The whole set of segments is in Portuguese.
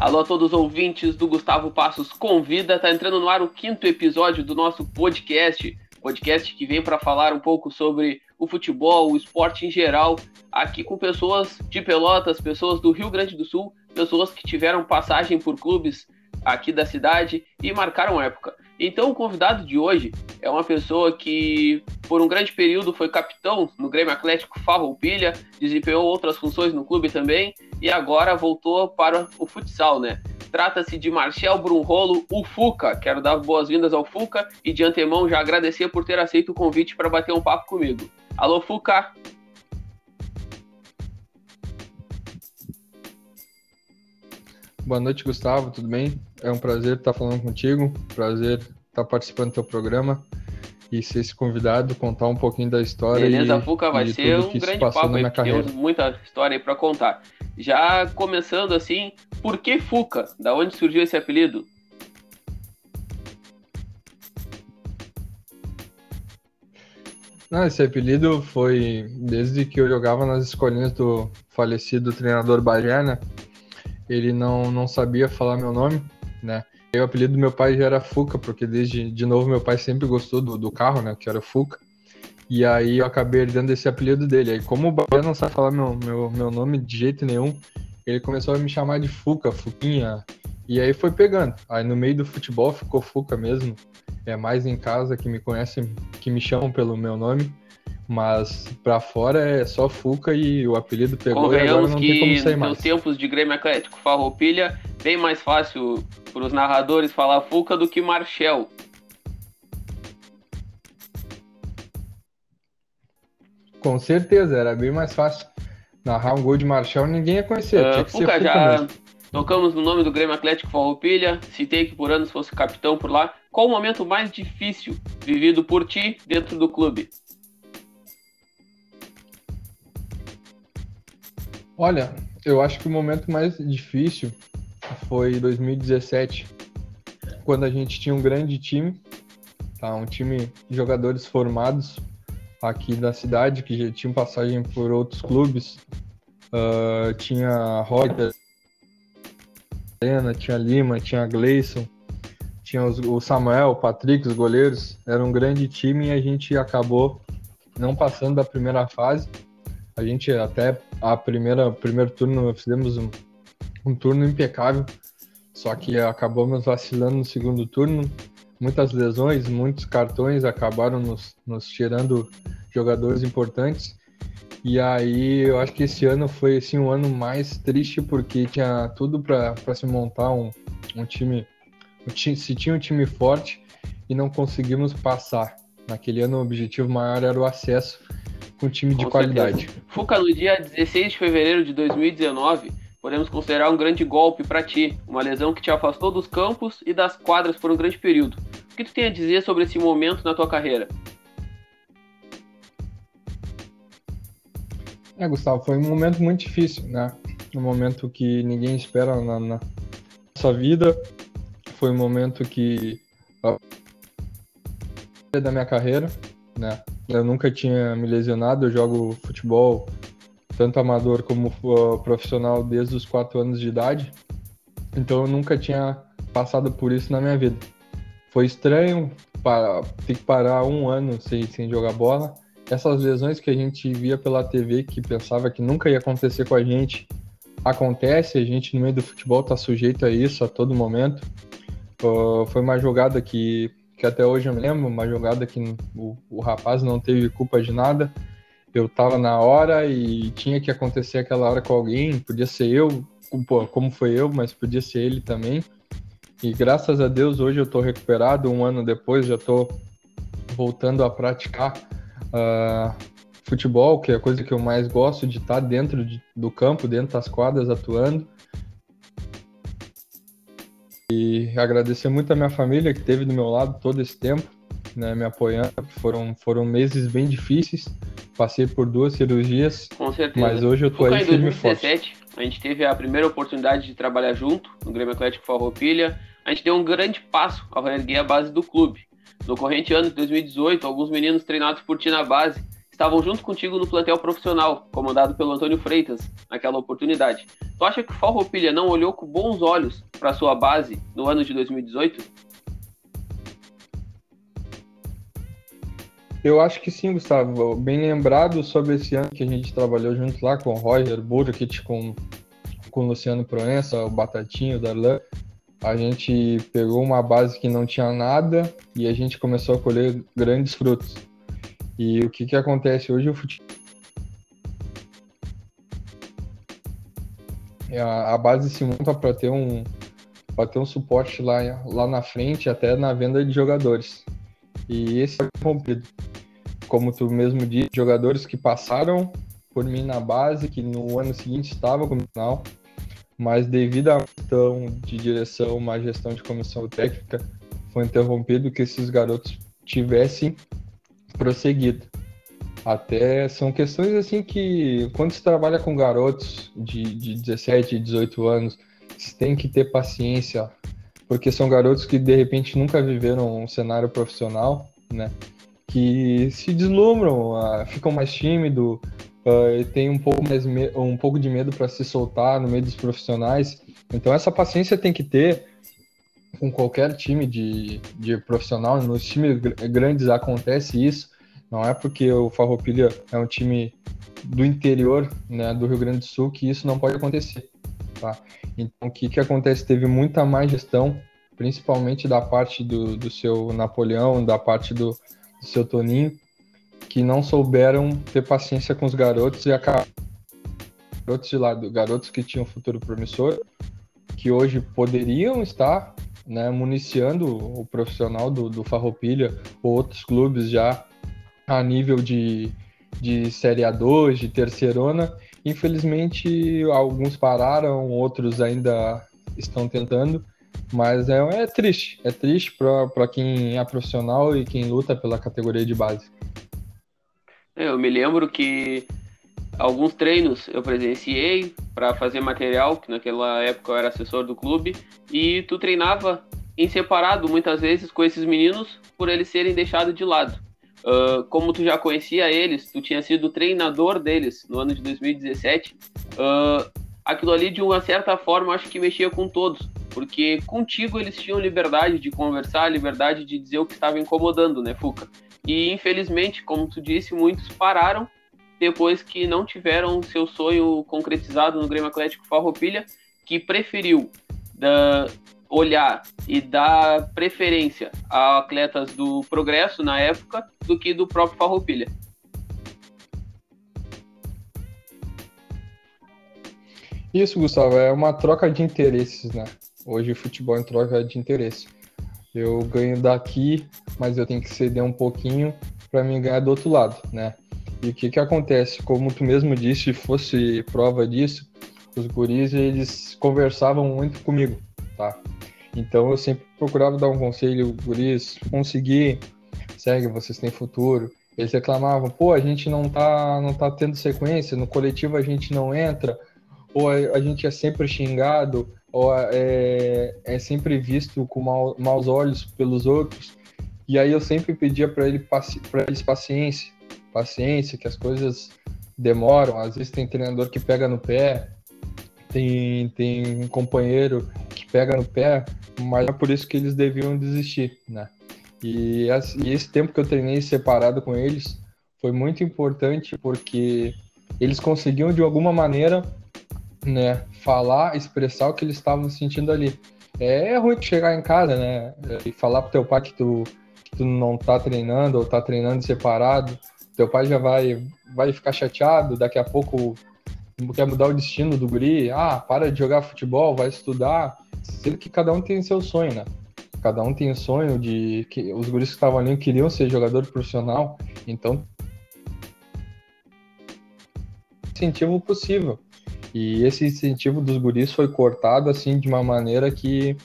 Alô a todos os ouvintes do Gustavo Passos Convida. Tá entrando no ar o quinto episódio do nosso podcast. Podcast que vem para falar um pouco sobre o futebol, o esporte em geral, aqui com pessoas de Pelotas, pessoas do Rio Grande do Sul, pessoas que tiveram passagem por clubes aqui da cidade e marcaram época. Então, o convidado de hoje é uma pessoa que, por um grande período, foi capitão no Grêmio Atlético Farroupilha, desempenhou outras funções no clube também e agora voltou para o futsal, né? Trata-se de Marcel Brunrolo, o Fuca. Quero dar boas-vindas ao Fuca e de antemão já agradecer por ter aceito o convite para bater um papo comigo. Alô, Fuca! Boa noite, Gustavo, tudo bem? É um prazer estar falando contigo, prazer estar participando do teu programa e ser esse convidado, contar um pouquinho da história. Beleza, e, Fuca, vai ser um grande papo aí, temos muita história aí para contar. Já começando assim, por que Fuca? Da onde surgiu esse apelido? Não, esse apelido foi desde que eu jogava nas escolinhas do falecido treinador Bagé, né? Ele não, não sabia falar meu nome, né? E o apelido do meu pai já era Fuca, porque desde de novo meu pai sempre gostou do, do carro, né? Que era Fuca. E aí eu acabei herdando esse apelido dele. Aí, como o Bahia não sabe falar meu, meu, meu nome de jeito nenhum, ele começou a me chamar de Fuca, Fuquinha. E aí foi pegando. Aí no meio do futebol ficou Fuca mesmo. É mais em casa que me conhecem, que me chamam pelo meu nome. Mas pra fora é só Fuca e o apelido pegou e agora não que tem como sair mais. nos tempos de Grêmio Atlético Farroupilha, bem mais fácil para os narradores falar Fuca do que Marchel. Com certeza, era bem mais fácil narrar um gol de Marchel, ninguém ia conhecer. Uh, Fuca, Fuca já mesmo. tocamos no nome do Grêmio Atlético Farroupilha, citei que por anos fosse capitão por lá. Qual o momento mais difícil vivido por ti dentro do clube? Olha, eu acho que o momento mais difícil foi 2017, quando a gente tinha um grande time, tá? um time de jogadores formados aqui da cidade, que já tinham passagem por outros clubes. Uh, tinha Reuter, tinha Lima, tinha Gleison, tinha os, o Samuel, o Patrick, os goleiros. Era um grande time e a gente acabou não passando da primeira fase. A gente até a primeira primeiro turno fizemos um, um turno impecável, só que acabamos vacilando no segundo turno. Muitas lesões, muitos cartões acabaram nos, nos tirando jogadores importantes. E aí eu acho que esse ano foi assim, um ano mais triste porque tinha tudo para se montar um, um time, um, se tinha um time forte e não conseguimos passar. Naquele ano o objetivo maior era o acesso um time de com qualidade. Certeza. Fuca, no dia 16 de fevereiro de 2019, podemos considerar um grande golpe para ti, uma lesão que te afastou dos campos e das quadras por um grande período. O que tu tem a dizer sobre esse momento na tua carreira? É, Gustavo, foi um momento muito difícil, né? Um momento que ninguém espera na, na nossa vida. Foi um momento que da minha carreira, né? Eu nunca tinha me lesionado, eu jogo futebol tanto amador como uh, profissional desde os 4 anos de idade. Então eu nunca tinha passado por isso na minha vida. Foi estranho para, ter que parar um ano sem, sem jogar bola. Essas lesões que a gente via pela TV, que pensava que nunca ia acontecer com a gente, acontece. A gente no meio do futebol está sujeito a isso a todo momento. Uh, foi uma jogada que que até hoje eu me lembro, uma jogada que o, o rapaz não teve culpa de nada. Eu tava na hora e tinha que acontecer aquela hora com alguém, podia ser eu, como foi eu, mas podia ser ele também. E graças a Deus hoje eu tô recuperado, um ano depois já tô voltando a praticar uh, futebol, que é a coisa que eu mais gosto de estar dentro de, do campo, dentro das quadras atuando. E agradecer muito a minha família que esteve do meu lado todo esse tempo, né, me apoiando. Foram, foram meses bem difíceis. Passei por duas cirurgias. Com certeza. Mas hoje eu tô aí em 2017, forte. A gente teve a primeira oportunidade de trabalhar junto no Grêmio Atlético Farroupilha. A gente deu um grande passo ao erguer a base do clube. No corrente ano de 2018, alguns meninos treinados por ti na base estavam junto contigo no plantel profissional, comandado pelo Antônio Freitas, naquela oportunidade. Tu acha que o Farroupilha não olhou com bons olhos para sua base no ano de 2018? Eu acho que sim, Gustavo. Bem lembrado sobre esse ano que a gente trabalhou junto lá com o Roger Burkit, com, com o Luciano Proença, o Batatinho, o Darlan. A gente pegou uma base que não tinha nada e a gente começou a colher grandes frutos. E o que, que acontece hoje? O futebol. A, a base se monta para ter um para ter um suporte lá, lá na frente, até na venda de jogadores. E esse é rompido. Como tu mesmo disse, jogadores que passaram por mim na base, que no ano seguinte estavam com o final, mas devido à questão de direção, uma gestão de comissão técnica, foi interrompido que esses garotos tivessem prosseguido. Até são questões assim que quando se trabalha com garotos de, de 17, 18 anos, você tem que ter paciência, porque são garotos que de repente nunca viveram um cenário profissional, né? Que se deslumbram, uh, ficam mais tímidos, uh, tem um pouco mais um pouco de medo para se soltar no meio dos profissionais. Então essa paciência tem que ter com qualquer time de, de profissional. Nos times grandes acontece isso. Não é porque o Farroupilha é um time do interior, né, do Rio Grande do Sul, que isso não pode acontecer. Tá? Então, o que, que acontece? Teve muita má gestão, principalmente da parte do, do seu Napoleão, da parte do, do seu Toninho, que não souberam ter paciência com os garotos e acabaram garotos de lado, garotos que tinham futuro promissor, que hoje poderiam estar né, municiando o profissional do, do Farroupilha ou outros clubes já a nível de, de Série A2, de terceirona. Infelizmente, alguns pararam, outros ainda estão tentando, mas é, é triste. É triste para quem é profissional e quem luta pela categoria de base. É, eu me lembro que alguns treinos eu presenciei para fazer material, que naquela época eu era assessor do clube, e tu treinava em separado muitas vezes com esses meninos por eles serem deixados de lado. Uh, como tu já conhecia eles, tu tinha sido treinador deles no ano de 2017, uh, aquilo ali de uma certa forma acho que mexia com todos, porque contigo eles tinham liberdade de conversar, liberdade de dizer o que estava incomodando, né, Fuca? E infelizmente, como tu disse, muitos pararam depois que não tiveram seu sonho concretizado no Grêmio Atlético Farroupilha, que preferiu da, olhar e dar preferência a atletas do Progresso na época do que do próprio Farroupilha. Isso, Gustavo, é uma troca de interesses, né? Hoje o futebol é troca de interesse. Eu ganho daqui, mas eu tenho que ceder um pouquinho para mim ganhar do outro lado, né? E o que que acontece? Como tu mesmo disse, fosse prova disso, os guris eles conversavam muito comigo, tá? Então eu sempre procurava dar um conselho, guris, conseguir, segue, vocês têm futuro. Eles reclamavam, pô, a gente não tá, não tá tendo sequência, no coletivo a gente não entra, ou a, a gente é sempre xingado, ou é, é sempre visto com mal, maus olhos pelos outros. E aí eu sempre pedia para ele, eles paciência, paciência, que as coisas demoram. Às vezes tem treinador que pega no pé, tem, tem um companheiro que pega no pé, mas é por isso que eles deviam desistir, né? E, e esse tempo que eu treinei separado com eles foi muito importante porque eles conseguiam de alguma maneira, né, falar, expressar o que eles estavam sentindo ali. É, é ruim chegar em casa, né, e falar pro teu pai que tu, que tu não tá treinando ou tá treinando separado. Teu pai já vai, vai ficar chateado, daqui a pouco quer mudar o destino do guri, ah, para de jogar futebol, vai estudar, sendo que cada um tem seu sonho, né? Cada um tem o sonho de que os guris que estavam ali queriam ser jogador profissional, então incentivo possível. E esse incentivo dos guris foi cortado assim de uma maneira que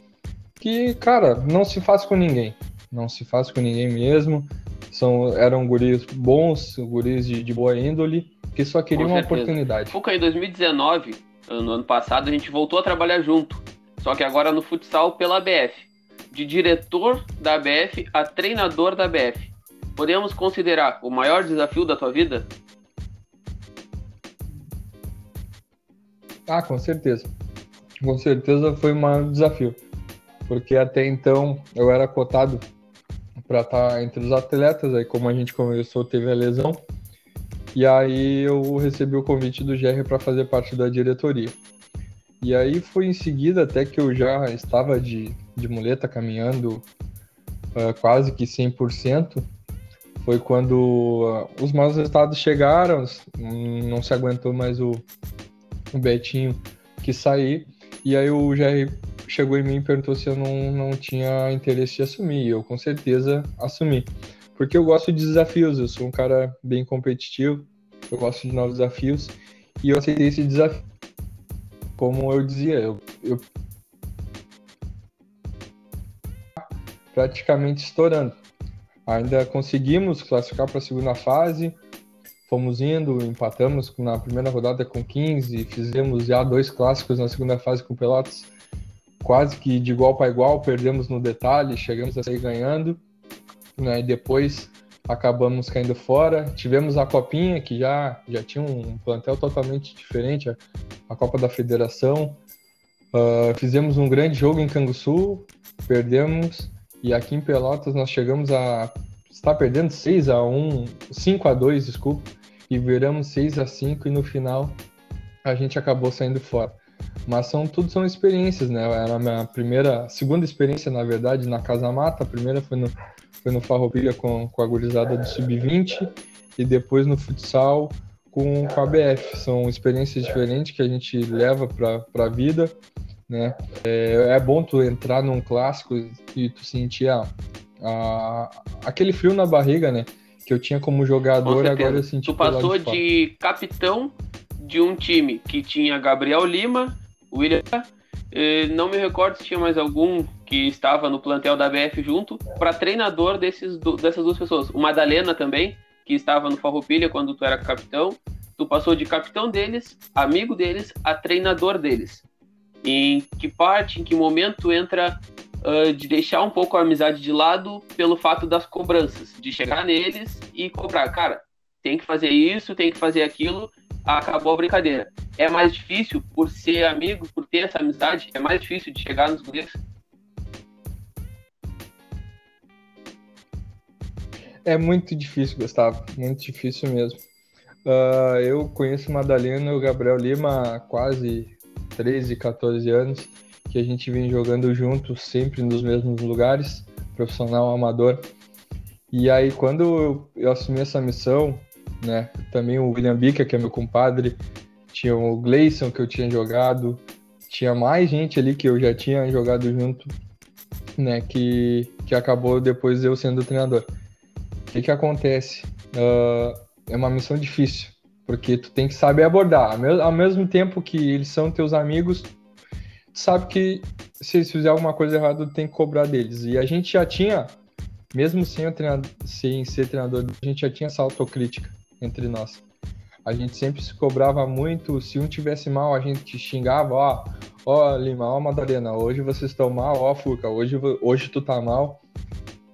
que, cara, não se faz com ninguém. Não se faz com ninguém mesmo. São eram guris bons, guris de, de boa índole, que só queriam uma oportunidade. Fuca, em 2019, no ano passado, a gente voltou a trabalhar junto. Só que agora no futsal pela ABF. De diretor da ABF a treinador da ABF. podemos considerar o maior desafio da tua vida? Ah, com certeza. Com certeza foi um desafio. Porque até então eu era cotado para estar tá entre os atletas, aí como a gente começou, teve a lesão. E aí eu recebi o convite do GR para fazer parte da diretoria. E aí foi em seguida até que eu já estava de, de muleta caminhando uh, quase que 100%. Foi quando uh, os maus resultados chegaram, não se aguentou mais o, o Betinho que sair. E aí o GR chegou em mim e perguntou se eu não, não tinha interesse de assumir. E eu com certeza assumi. Porque eu gosto de desafios, eu sou um cara bem competitivo, eu gosto de novos desafios. E eu aceitei esse desafio como eu dizia, eu, eu praticamente estourando. Ainda conseguimos classificar para a segunda fase, fomos indo, empatamos na primeira rodada com 15, fizemos já dois clássicos na segunda fase com Pelotas, quase que de igual para igual, perdemos no detalhe, chegamos a sair ganhando, né, e depois acabamos caindo fora. Tivemos a Copinha, que já, já tinha um plantel totalmente diferente, a Copa da Federação. Uh, fizemos um grande jogo em Canguçu, perdemos, e aqui em Pelotas nós chegamos a estar perdendo 6 a 1 5 a 2 desculpa, e viramos 6 a 5 e no final a gente acabou saindo fora. Mas são tudo são experiências, né? Era a minha primeira, segunda experiência, na verdade, na Casa Mata. A primeira foi no, foi no Farroupilha com, com a gurizada do Sub-20 e depois no futsal com, com a BF. São experiências diferentes que a gente leva para a vida, né? É, é, bom tu entrar num clássico e tu sentir a, a, aquele frio na barriga, né? Que eu tinha como jogador, agora eu senti. Tu passou de, de capitão de um time que tinha Gabriel Lima, William não me recordo se tinha mais algum que estava no plantel da BF junto, para treinador desses, dessas duas pessoas. O Madalena também, que estava no Farroupilha quando tu era capitão. Tu passou de capitão deles, amigo deles, a treinador deles. Em que parte, em que momento entra uh, de deixar um pouco a amizade de lado pelo fato das cobranças, de chegar neles e cobrar, cara, tem que fazer isso, tem que fazer aquilo, acabou a brincadeira. É mais difícil por ser amigo, por ter essa amizade, é mais difícil de chegar nos guris? É muito difícil, Gustavo, muito difícil mesmo. Uh, eu conheço Madalena e o Gabriel Lima há quase 13, 14 anos, que a gente vem jogando juntos sempre nos mesmos lugares, profissional, amador. E aí, quando eu assumi essa missão, né? Também o William Bica, que é meu compadre, tinha o Gleison, que eu tinha jogado, tinha mais gente ali que eu já tinha jogado junto, né? Que, que acabou depois eu sendo treinador. Que, que acontece? Uh, é uma missão difícil, porque tu tem que saber abordar. Ao mesmo tempo que eles são teus amigos, tu sabe que se eles fizerem alguma coisa errada, tu tem que cobrar deles. E a gente já tinha, mesmo sem, sem ser treinador, a gente já tinha essa autocrítica entre nós. A gente sempre se cobrava muito, se um tivesse mal, a gente xingava, ó, ó Lima, ó Madalena, hoje vocês estão mal, ó Furca, hoje, hoje tu tá mal.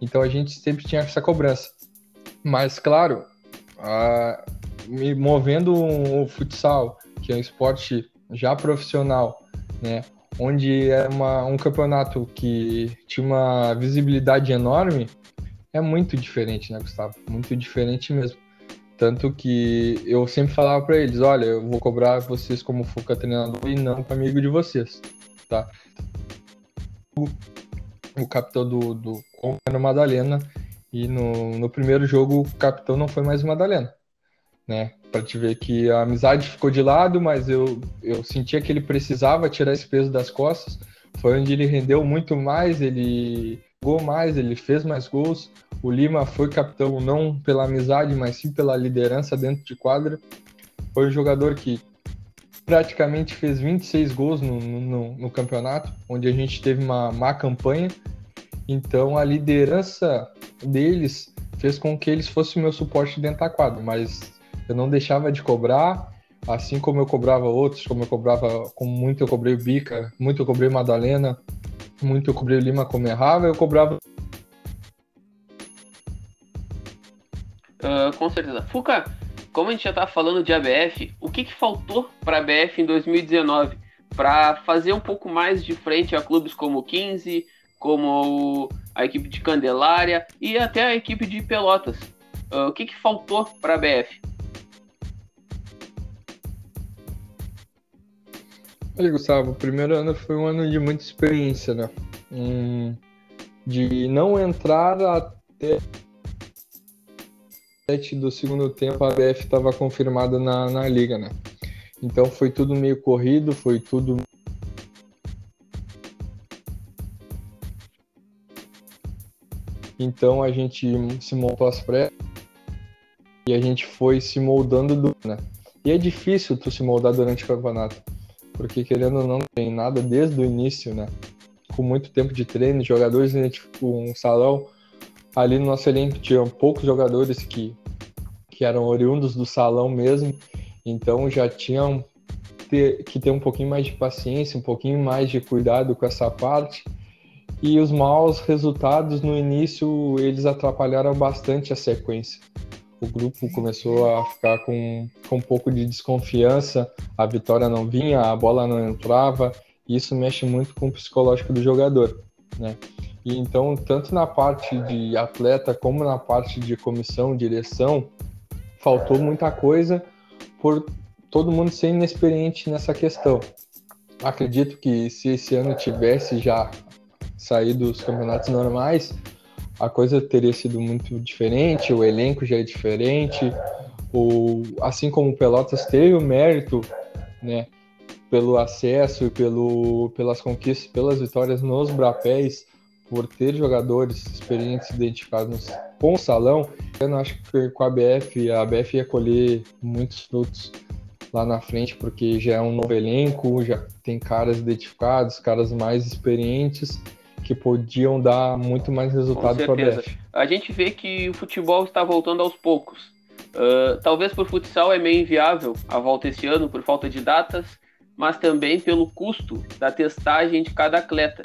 Então a gente sempre tinha essa cobrança. Mas claro, a, me movendo o futsal, que é um esporte já profissional, né? Onde é uma, um campeonato que tinha uma visibilidade enorme, é muito diferente, né, Gustavo? Muito diferente mesmo. Tanto que eu sempre falava para eles, olha, eu vou cobrar vocês como Fuca treinador e não amigo de vocês, tá? O, o capitão do, do Madalena e no, no primeiro jogo o capitão não foi mais o Madalena, né? Para te ver que a amizade ficou de lado, mas eu, eu sentia que ele precisava tirar esse peso das costas. Foi onde ele rendeu muito mais, ele jogou mais, ele fez mais gols. O Lima foi capitão não pela amizade, mas sim pela liderança dentro de quadra. Foi um jogador que praticamente fez 26 gols no, no, no campeonato, onde a gente teve uma má campanha. Então a liderança deles fez com que eles fossem o meu suporte dentro da quadra, mas eu não deixava de cobrar, assim como eu cobrava outros, como eu cobrava, com muito eu cobrei o Bica, muito eu cobrei Madalena, muito eu cobrei o Lima como errava, eu cobrava com certeza. Fuca, como a gente já tá falando de ABF, o que, que faltou para a ABF em 2019 para fazer um pouco mais de frente a clubes como o 15, como a equipe de Candelária e até a equipe de Pelotas? Uh, o que, que faltou para a ABF? Olha, Gustavo, o primeiro ano foi um ano de muita experiência, né? Um, de não entrar até do segundo tempo a BF estava confirmada na, na liga, né? Então foi tudo meio corrido, foi tudo Então a gente se montou as pré e a gente foi se moldando do, né? E é difícil tu se moldar durante o campeonato, porque querendo ou não tem nada desde o início, né? Com muito tempo de treino, jogadores, né, um salão ali no nosso elenco tinham poucos jogadores que que eram oriundos do salão mesmo, então já tinham ter, que ter um pouquinho mais de paciência, um pouquinho mais de cuidado com essa parte. E os maus resultados no início eles atrapalharam bastante a sequência. O grupo começou a ficar com, com um pouco de desconfiança, a vitória não vinha, a bola não entrava, e isso mexe muito com o psicológico do jogador, né? E então, tanto na parte de atleta como na parte de comissão, direção, faltou muita coisa por todo mundo ser inexperiente nessa questão. Acredito que se esse ano tivesse já saído dos campeonatos normais, a coisa teria sido muito diferente, o elenco já é diferente, o, assim como o Pelotas teve o mérito, né, pelo acesso e pelo, pelas conquistas, pelas vitórias nos Brapéis, por ter jogadores experientes identificados com o salão, eu não acho que com a BF, a BF ia colher muitos frutos lá na frente, porque já é um novo elenco, já tem caras identificados, caras mais experientes que podiam dar muito mais resultado para a BF. A gente vê que o futebol está voltando aos poucos. Uh, talvez por futsal é meio inviável a volta esse ano por falta de datas, mas também pelo custo da testagem de cada atleta.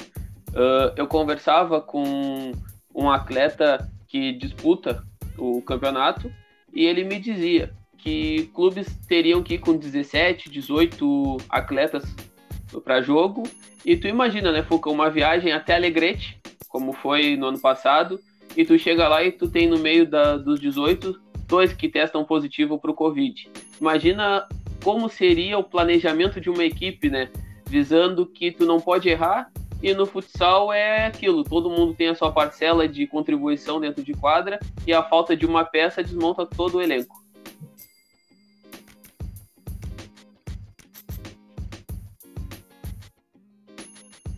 Uh, eu conversava com um atleta que disputa o campeonato e ele me dizia que clubes teriam que ir com 17, 18 atletas para jogo. E tu imagina, né, Fuca, uma viagem até Alegrete, como foi no ano passado, e tu chega lá e tu tem no meio da, dos 18 dois que testam positivo para o Covid. Imagina como seria o planejamento de uma equipe, né? Visando que tu não pode errar e no futsal é aquilo, todo mundo tem a sua parcela de contribuição dentro de quadra e a falta de uma peça desmonta todo o elenco.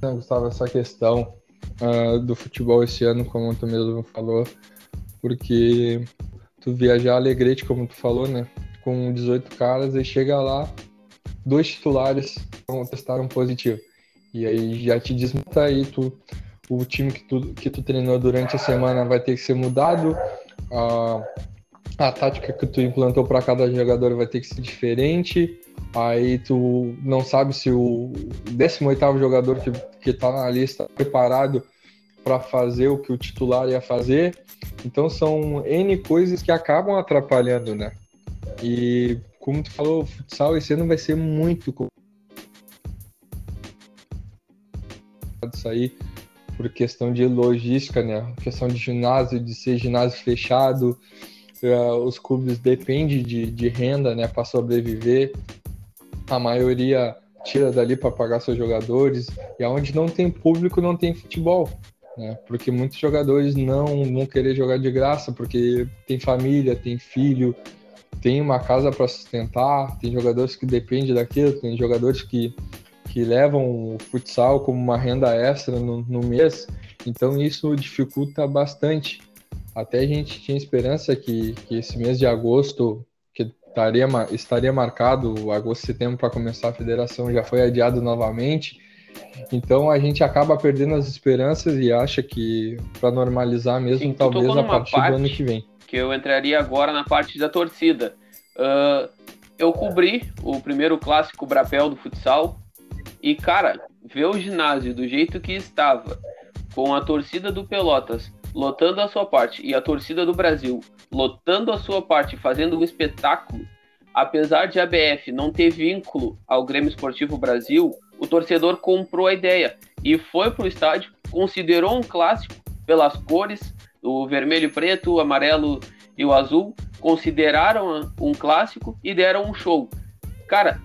Gustavo, essa questão uh, do futebol esse ano, como tu mesmo falou, porque tu viajar Alegrete, como tu falou, né? Com 18 caras e chega lá, dois titulares testaram positivo. E aí já te desmonta aí tu, o time que tu, que tu treinou durante a semana vai ter que ser mudado. A, a tática que tu implantou para cada jogador vai ter que ser diferente. Aí tu não sabe se o 18 jogador que, que tá na lista está preparado para fazer o que o titular ia fazer. Então são N coisas que acabam atrapalhando, né? E como tu falou, o futsal esse ano vai ser muito sair por questão de logística, né? Questão de ginásio, de ser ginásio fechado, uh, os clubes dependem de, de renda, né, para sobreviver. A maioria tira dali para pagar seus jogadores e aonde não tem público não tem futebol, né? Porque muitos jogadores não vão querer jogar de graça porque tem família, tem filho, tem uma casa para sustentar, tem jogadores que dependem daquilo, tem jogadores que que levam o futsal como uma renda extra no, no mês, então isso dificulta bastante. Até a gente tinha esperança que, que esse mês de agosto, estaria, estaria marcado, agosto setembro, para começar a federação, já foi adiado novamente. Então a gente acaba perdendo as esperanças e acha que para normalizar mesmo, Sim, talvez a partir do ano que vem. Que eu entraria agora na parte da torcida. Uh, eu cobri o primeiro clássico Brapel do futsal, e, cara, ver o ginásio do jeito que estava, com a torcida do Pelotas lotando a sua parte e a torcida do Brasil lotando a sua parte, fazendo um espetáculo, apesar de a BF não ter vínculo ao Grêmio Esportivo Brasil, o torcedor comprou a ideia e foi para o estádio, considerou um clássico pelas cores, o vermelho e preto, o amarelo e o azul, consideraram um clássico e deram um show. Cara,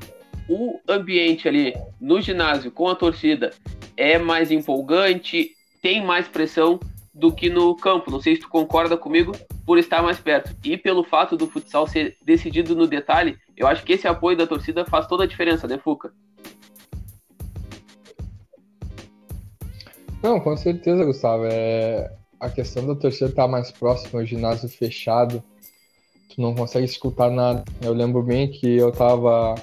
o ambiente ali no ginásio com a torcida é mais empolgante, tem mais pressão do que no campo. Não sei se tu concorda comigo por estar mais perto. E pelo fato do futsal ser decidido no detalhe, eu acho que esse apoio da torcida faz toda a diferença, né, Fuca? Não, com certeza, Gustavo. É... A questão da torcida estar mais próxima, o ginásio fechado, tu não consegue escutar nada. Eu lembro bem que eu tava.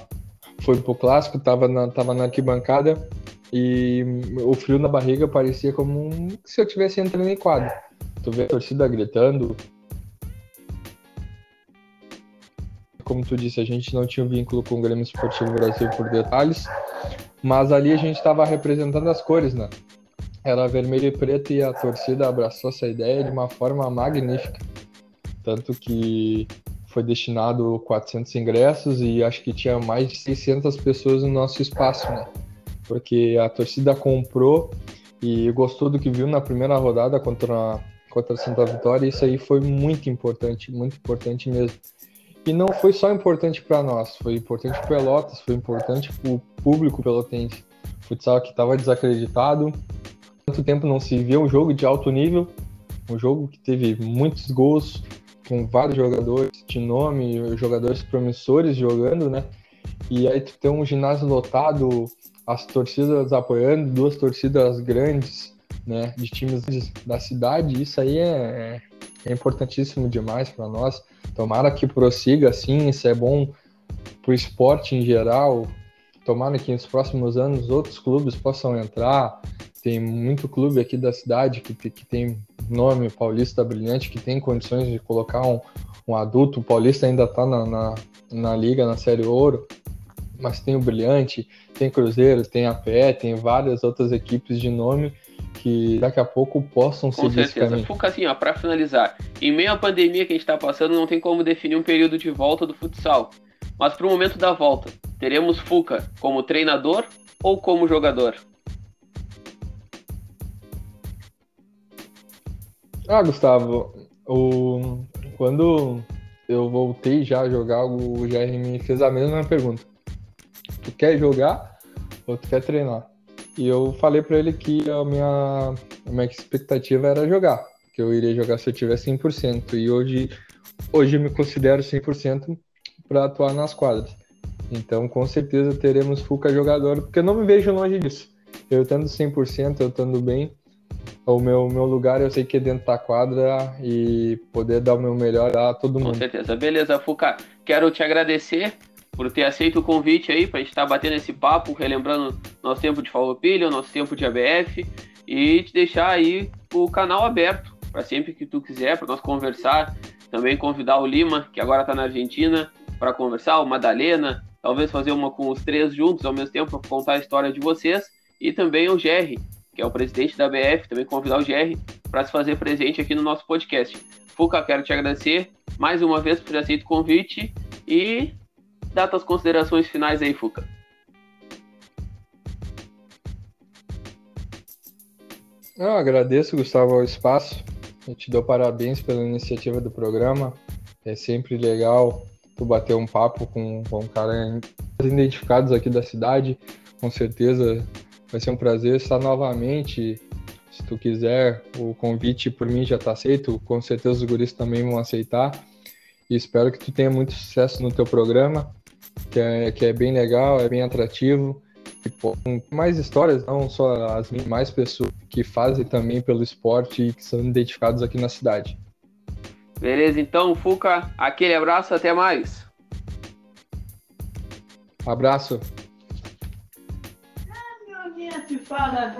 Foi pro clássico, tava na, tava na arquibancada e o frio na barriga parecia como um, se eu tivesse entrando em quadro. Tu vê a torcida gritando. Como tu disse, a gente não tinha um vínculo com o Grêmio Esportivo Brasil por detalhes, mas ali a gente estava representando as cores, né? Era vermelho e preto e a torcida abraçou essa ideia de uma forma magnífica. Tanto que foi destinado 400 ingressos e acho que tinha mais de 600 pessoas no nosso espaço, né? Porque a torcida comprou e gostou do que viu na primeira rodada contra, contra a Santa Vitória, isso aí foi muito importante, muito importante mesmo. E não foi só importante para nós, foi importante para Pelotas, foi importante para o público pelotense. Futsal que estava desacreditado, tanto tempo não se via um jogo de alto nível, um jogo que teve muitos gols, com vários jogadores de nome, jogadores promissores jogando, né? E aí tu tem um ginásio lotado, as torcidas apoiando, duas torcidas grandes, né, de times da cidade, isso aí é, é importantíssimo demais para nós. Tomara que prossiga assim, isso é bom para o esporte em geral. Tomara que nos próximos anos outros clubes possam entrar. Tem muito clube aqui da cidade que, que tem nome Paulista Brilhante, que tem condições de colocar um, um adulto. O Paulista ainda está na, na, na liga, na Série Ouro mas tem o Brilhante, tem Cruzeiro, tem a PE, tem várias outras equipes de nome que daqui a pouco possam Com seguir certeza. Fuca, assim, ó, pra finalizar, em meio à pandemia que a gente está passando, não tem como definir um período de volta do futsal. Mas para o momento da volta, teremos Fuca como treinador ou como jogador? Ah, Gustavo, o... quando eu voltei já a jogar, o Jair me fez a mesma pergunta tu quer jogar ou tu quer treinar? E eu falei para ele que a minha, a minha expectativa era jogar, que eu iria jogar se eu tivesse 100%. E hoje, hoje eu me considero 100% para atuar nas quadras. Então, com certeza teremos Fuca jogador, porque eu não me vejo longe disso. Eu estando 100%, eu estando bem, o meu, meu lugar eu sei que é dentro da quadra e poder dar o meu melhor a todo mundo. Com certeza. Beleza, Fuca. Quero te agradecer por ter aceito o convite aí para a gente estar tá batendo esse papo, relembrando nosso tempo de Farroupilha, nosso tempo de ABF e te deixar aí o canal aberto para sempre que tu quiser, para nós conversar. Também convidar o Lima, que agora está na Argentina, para conversar, o Madalena, talvez fazer uma com os três juntos ao mesmo tempo para contar a história de vocês. E também o Jerry, que é o presidente da ABF, também convidar o Jerry para se fazer presente aqui no nosso podcast. Fuca, quero te agradecer mais uma vez por ter aceito o convite e dá tuas considerações finais aí, Fuca. Eu agradeço, Gustavo, o espaço. Eu te dou parabéns pela iniciativa do programa. É sempre legal tu bater um papo com, com um cara identificados aqui da cidade. Com certeza vai ser um prazer estar novamente. Se tu quiser, o convite por mim já está aceito. Com certeza os guris também vão aceitar. E espero que tu tenha muito sucesso no teu programa que é, que é bem legal, é bem atrativo. E, pô, mais histórias, não só as mais pessoas que fazem também pelo esporte e que são identificados aqui na cidade. Beleza, então, Fuca, aquele abraço, até mais. Abraço. Ah, meu Deus, fala.